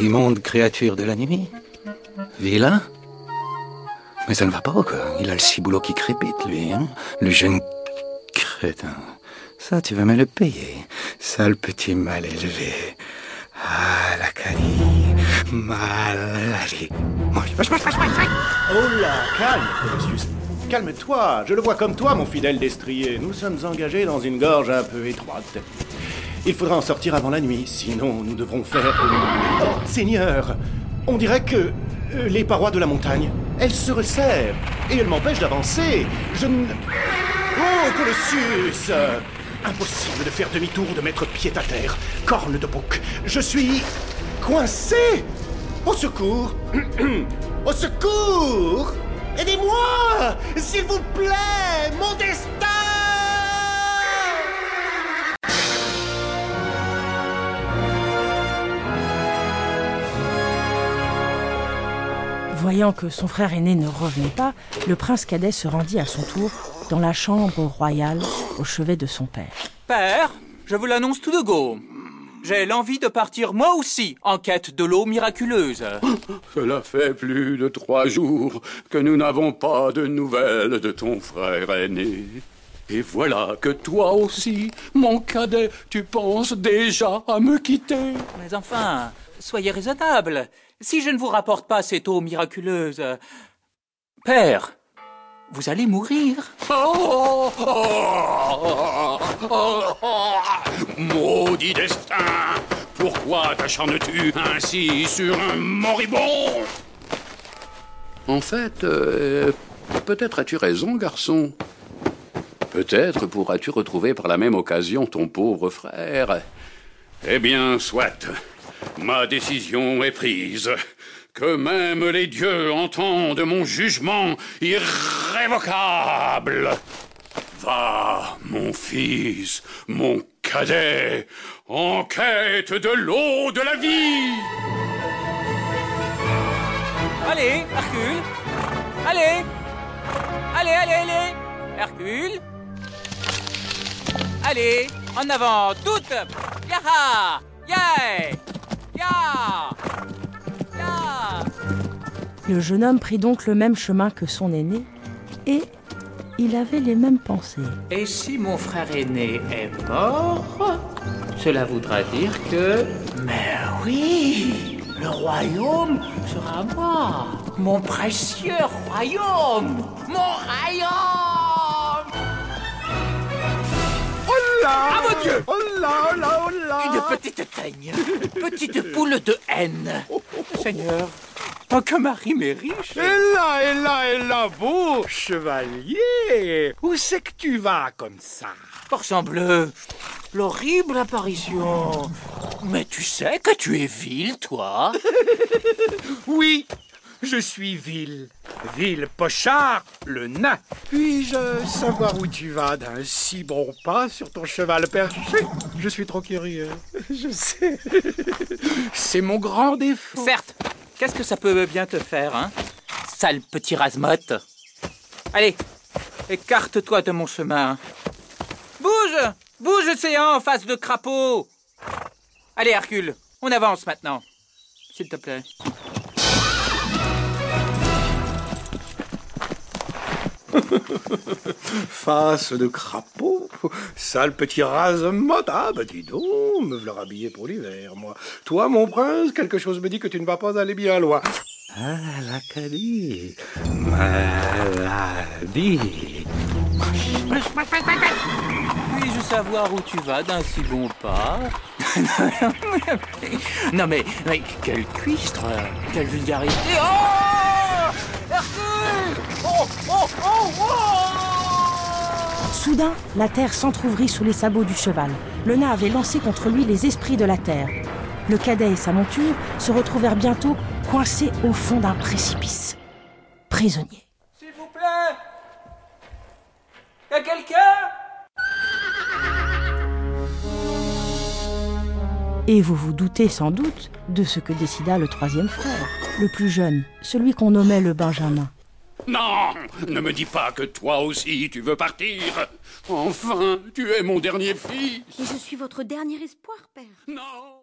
Immonde créature de la nuit. Vilain. Mais ça ne va pas, quoi. Il a le ciboulot qui crépite, lui, hein. Le jeune crétin. Ça, tu vas me le payer. Sale petit mal élevé. Ah, la calie. Mal. Allez. Oh là, calme, Colossus. Calme-toi, je le vois comme toi, mon fidèle destrier. Nous sommes engagés dans une gorge un peu étroite. Il faudra en sortir avant la nuit, sinon nous devrons faire... Seigneur, on dirait que euh, les parois de la montagne, elles se resserrent et elles m'empêchent d'avancer. Je ne... Oh, Colossus Impossible de faire demi-tour, de mettre pied à terre. Corne de bouc, je suis... coincé. Au secours. Au secours. Aidez-moi S'il vous plaît Mon destin Voyant que son frère aîné ne revenait pas, le prince cadet se rendit à son tour dans la chambre royale au chevet de son père. Père, je vous l'annonce tout de go. J'ai l'envie de partir moi aussi en quête de l'eau miraculeuse. Cela fait plus de trois jours que nous n'avons pas de nouvelles de ton frère aîné. Et voilà que toi aussi, mon cadet, tu penses déjà à me quitter. Mais enfin, soyez raisonnable. Si je ne vous rapporte pas cette eau miraculeuse... Père, vous allez mourir. Oh, oh, oh, Maudit destin Pourquoi t'acharnes-tu ainsi sur un moribond? En fait, euh, peut-être as-tu raison, garçon. Peut-être pourras-tu retrouver par la même occasion ton pauvre frère. Eh bien, soit. Ma décision est prise. Que même les dieux entendent mon jugement irrévocable. Va, mon fils, mon cadet, en quête de l'eau de la vie. Allez, Hercule. Allez. Allez, allez, allez. Hercule. Allez, en avant, toutes. Yaha. Le jeune homme prit donc le même chemin que son aîné et il avait les mêmes pensées. Et si mon frère aîné est mort, cela voudra dire que... Mais oui, le royaume sera à moi. Mon précieux royaume. Mon royaume. Oh là Ah mon Dieu Oh là, oh là, oh là Une petite teigne. Petite poule de haine. Seigneur, tant que Marie m'est riche... Et là, et là, et là, beau chevalier Où c'est que tu vas comme ça? Porcent bleu, l'horrible apparition. Mais tu sais que tu es vil, toi Oui, je suis vil. Vil Pochard, le nain. Puis-je savoir où tu vas d'un si bon pas sur ton cheval perché? Je suis trop curieux. Je sais. C'est mon grand défaut. Certes, qu'est-ce que ça peut bien te faire, hein Sale petit rasmote? Allez, écarte-toi de mon chemin. Bouge Bouge, en face de crapaud Allez, Hercule, on avance maintenant. S'il te plaît. Face de crapaud, sale petit rasemotte. Ah, bah dis donc, me voilà rhabillé pour l'hiver, moi. Toi, mon prince, quelque chose me dit que tu ne vas pas aller bien loin. Ah, la calie. Maladie. Puis-je savoir où tu vas d'un si bon pas? Non mais, mais quel cuistre Quelle vulgarité Oh Hercule Oh Oh Oh Oh Soudain, la terre s'entr'ouvrit sous les sabots du cheval. Le nain avait lancé contre lui les esprits de la terre. Le cadet et sa monture se retrouvèrent bientôt coincés au fond d'un précipice. Prisonniers. S'il vous plaît Y'a quelqu'un? Et vous vous doutez sans doute de ce que décida le troisième frère, le plus jeune, celui qu'on nommait le Benjamin. Non, ne me dis pas que toi aussi tu veux partir. Enfin, tu es mon dernier fils. Et je suis votre dernier espoir, père. Non.